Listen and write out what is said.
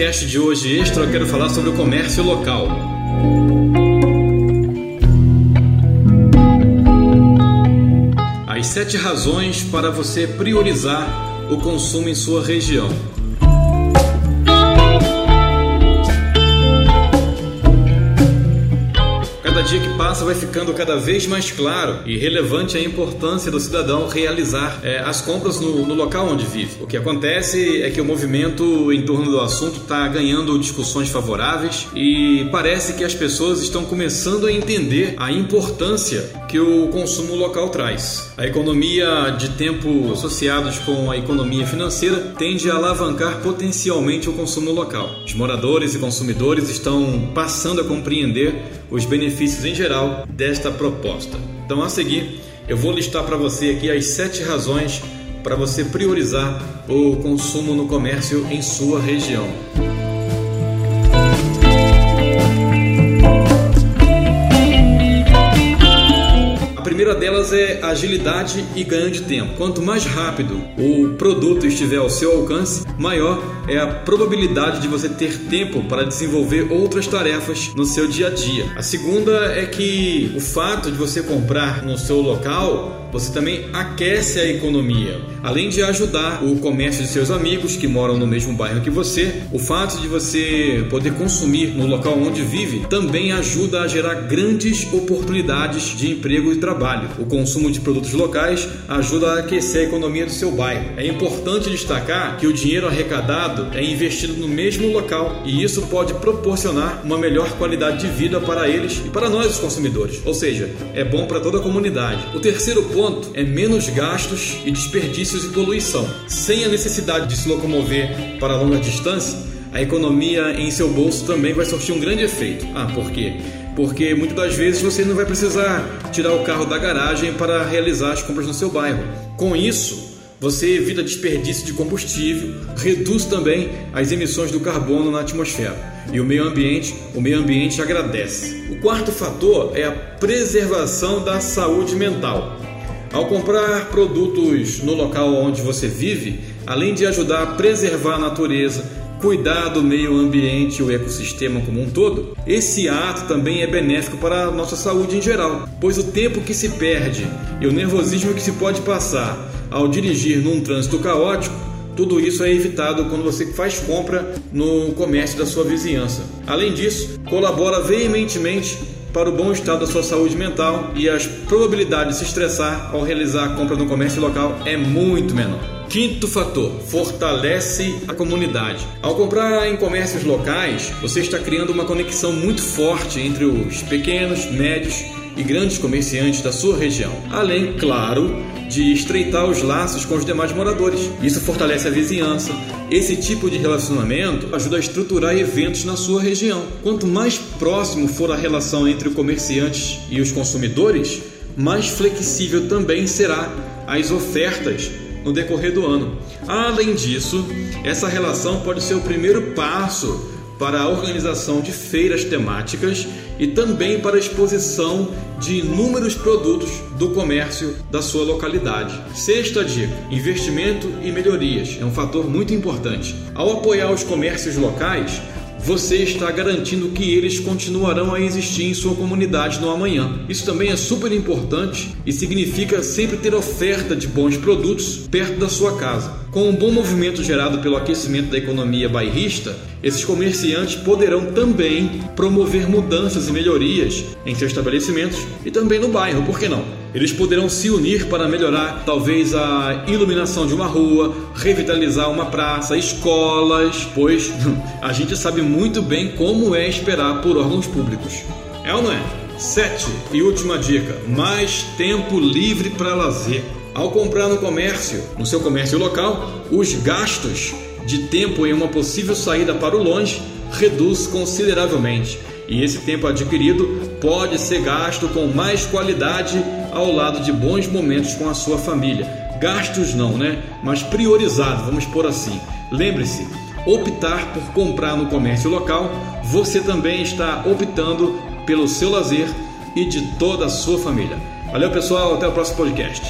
podcast de hoje extra, eu quero falar sobre o comércio local. As sete razões para você priorizar o consumo em sua região. Dia que passa vai ficando cada vez mais claro e relevante a importância do cidadão realizar é, as compras no, no, local onde vive. O que acontece é que o movimento em torno do assunto está ganhando discussões favoráveis e parece que as pessoas estão começando a entender a importância que o consumo local traz. A economia de tempo associados com a economia financeira tende a alavancar potencialmente o consumo local. Os moradores e consumidores estão passando a compreender os benefícios em geral desta proposta. Então, a seguir, eu vou listar para você aqui as sete razões para você priorizar o consumo no comércio em sua região. primeira delas é agilidade e ganho de tempo. Quanto mais rápido o produto estiver ao seu alcance, maior é a probabilidade de você ter tempo para desenvolver outras tarefas no seu dia a dia. A segunda é que o fato de você comprar no seu local, você também aquece a economia. Além de ajudar o comércio de seus amigos que moram no mesmo bairro que você, o fato de você poder consumir no local onde vive também ajuda a gerar grandes oportunidades de emprego e trabalho. O consumo de produtos locais ajuda a aquecer a economia do seu bairro. É importante destacar que o dinheiro arrecadado é investido no mesmo local e isso pode proporcionar uma melhor qualidade de vida para eles e para nós, os consumidores. Ou seja, é bom para toda a comunidade. O terceiro ponto é menos gastos e desperdício desperdícios e poluição. Sem a necessidade de se locomover para longa distância, a economia em seu bolso também vai surtir um grande efeito. Ah, por quê? Porque muitas das vezes você não vai precisar tirar o carro da garagem para realizar as compras no seu bairro. Com isso, você evita desperdício de combustível, reduz também as emissões do carbono na atmosfera. E o meio ambiente, o meio ambiente agradece. O quarto fator é a preservação da saúde mental. Ao comprar produtos no local onde você vive, além de ajudar a preservar a natureza, cuidar do meio ambiente e o ecossistema como um todo, esse ato também é benéfico para a nossa saúde em geral, pois o tempo que se perde e o nervosismo que se pode passar ao dirigir num trânsito caótico, tudo isso é evitado quando você faz compra no comércio da sua vizinhança. Além disso, colabora veementemente para o bom estado da sua saúde mental e as probabilidades de se estressar ao realizar a compra no comércio local é muito menor. Quinto fator, fortalece a comunidade. Ao comprar em comércios locais, você está criando uma conexão muito forte entre os pequenos, médios e grandes comerciantes da sua região. Além, claro, de estreitar os laços com os demais moradores. Isso fortalece a vizinhança. Esse tipo de relacionamento ajuda a estruturar eventos na sua região. Quanto mais próximo for a relação entre os comerciantes e os consumidores, mais flexível também será as ofertas no decorrer do ano. Além disso, essa relação pode ser o primeiro passo para a organização de feiras temáticas e também para a exposição de inúmeros produtos do comércio da sua localidade. Sexta dica: investimento e melhorias é um fator muito importante. Ao apoiar os comércios locais, você está garantindo que eles continuarão a existir em sua comunidade no amanhã. Isso também é super importante e significa sempre ter oferta de bons produtos perto da sua casa. Com um bom movimento gerado pelo aquecimento da economia bairrista, esses comerciantes poderão também promover mudanças e melhorias em seus estabelecimentos e também no bairro, por que não? Eles poderão se unir para melhorar talvez a iluminação de uma rua, revitalizar uma praça, escolas, pois a gente sabe muito bem como é esperar por órgãos públicos. É ou não é? Sete e última dica: mais tempo livre para lazer. Ao comprar no comércio, no seu comércio local, os gastos de tempo em uma possível saída para o longe reduz consideravelmente. E esse tempo adquirido pode ser gasto com mais qualidade ao lado de bons momentos com a sua família. Gastos não, né? Mas priorizado, vamos por assim. Lembre-se, optar por comprar no comércio local, você também está optando pelo seu lazer e de toda a sua família. Valeu, pessoal, até o próximo podcast.